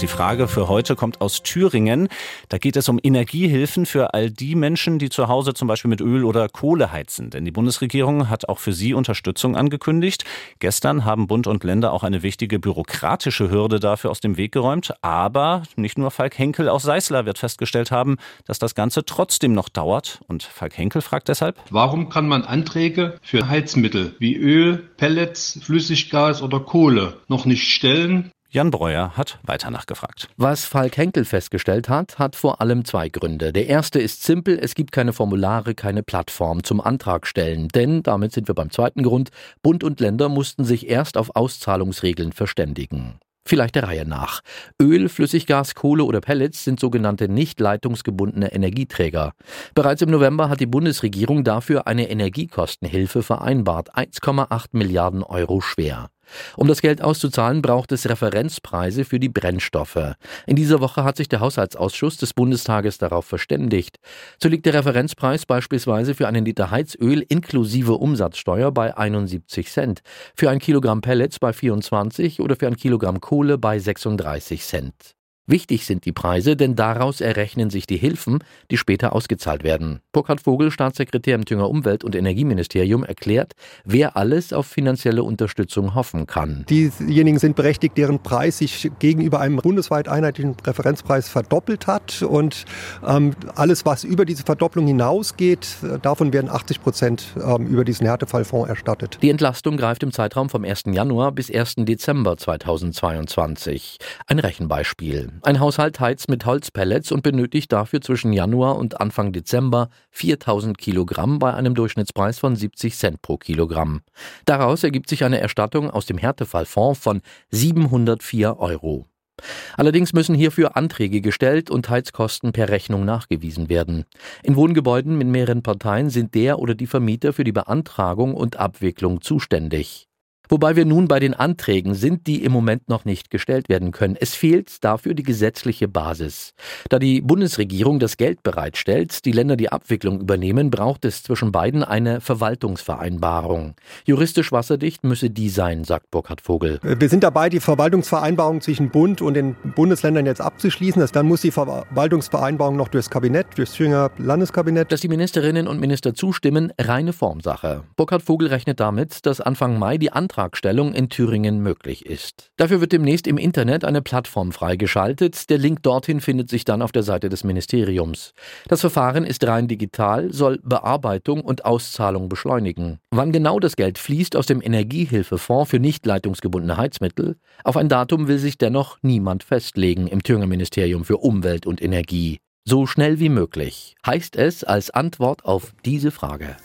Die Frage für heute kommt aus Thüringen. Da geht es um Energiehilfen für all die Menschen, die zu Hause zum Beispiel mit Öl oder Kohle heizen. Denn die Bundesregierung hat auch für sie Unterstützung angekündigt. Gestern haben Bund und Länder auch eine wichtige bürokratische Hürde dafür aus dem Weg geräumt. Aber nicht nur Falk Henkel aus Seißler wird festgestellt haben, dass das Ganze trotzdem noch dauert. Und Falk Henkel fragt deshalb, warum kann man Anträge für Heizmittel wie Öl, Pellets, Flüssiggas oder Kohle noch nicht stellen, Jan Breuer hat weiter nachgefragt. Was Falk Henkel festgestellt hat, hat vor allem zwei Gründe. Der erste ist simpel, es gibt keine Formulare, keine Plattform zum Antrag stellen. Denn, damit sind wir beim zweiten Grund, Bund und Länder mussten sich erst auf Auszahlungsregeln verständigen. Vielleicht der Reihe nach. Öl, Flüssiggas, Kohle oder Pellets sind sogenannte nicht leitungsgebundene Energieträger. Bereits im November hat die Bundesregierung dafür eine Energiekostenhilfe vereinbart, 1,8 Milliarden Euro schwer. Um das Geld auszuzahlen, braucht es Referenzpreise für die Brennstoffe. In dieser Woche hat sich der Haushaltsausschuss des Bundestages darauf verständigt. So liegt der Referenzpreis beispielsweise für einen Liter Heizöl inklusive Umsatzsteuer bei 71 Cent, für ein Kilogramm Pellets bei 24 oder für ein Kilogramm Kohle bei 36 Cent. Wichtig sind die Preise, denn daraus errechnen sich die Hilfen, die später ausgezahlt werden. Burkhard Vogel, Staatssekretär im Thüringer Umwelt- und Energieministerium, erklärt, wer alles auf finanzielle Unterstützung hoffen kann. Diejenigen sind berechtigt, deren Preis sich gegenüber einem bundesweit einheitlichen Referenzpreis verdoppelt hat. Und ähm, alles, was über diese Verdopplung hinausgeht, davon werden 80 Prozent ähm, über diesen Härtefallfonds erstattet. Die Entlastung greift im Zeitraum vom 1. Januar bis 1. Dezember 2022. Ein Rechenbeispiel. Ein Haushalt heizt mit Holzpellets und benötigt dafür zwischen Januar und Anfang Dezember 4000 Kilogramm bei einem Durchschnittspreis von 70 Cent pro Kilogramm. Daraus ergibt sich eine Erstattung aus dem Härtefallfonds von 704 Euro. Allerdings müssen hierfür Anträge gestellt und Heizkosten per Rechnung nachgewiesen werden. In Wohngebäuden mit mehreren Parteien sind der oder die Vermieter für die Beantragung und Abwicklung zuständig. Wobei wir nun bei den Anträgen sind, die im Moment noch nicht gestellt werden können. Es fehlt dafür die gesetzliche Basis. Da die Bundesregierung das Geld bereitstellt, die Länder die Abwicklung übernehmen, braucht es zwischen beiden eine Verwaltungsvereinbarung. Juristisch wasserdicht müsse die sein, sagt Burkhard Vogel. Wir sind dabei, die Verwaltungsvereinbarung zwischen Bund und den Bundesländern jetzt abzuschließen. Dann muss die Verwaltungsvereinbarung noch durchs Kabinett, durchs Thüringer Landeskabinett. Dass die Ministerinnen und Minister zustimmen, reine Formsache. Burkhard Vogel rechnet damit, dass Anfang Mai die Anträge Antragstellung in Thüringen möglich ist. Dafür wird demnächst im Internet eine Plattform freigeschaltet. Der Link dorthin findet sich dann auf der Seite des Ministeriums. Das Verfahren ist rein digital, soll Bearbeitung und Auszahlung beschleunigen. Wann genau das Geld fließt aus dem Energiehilfefonds für nicht leitungsgebundene Heizmittel, auf ein Datum will sich dennoch niemand festlegen im Thüringer Ministerium für Umwelt und Energie. So schnell wie möglich heißt es als Antwort auf diese Frage.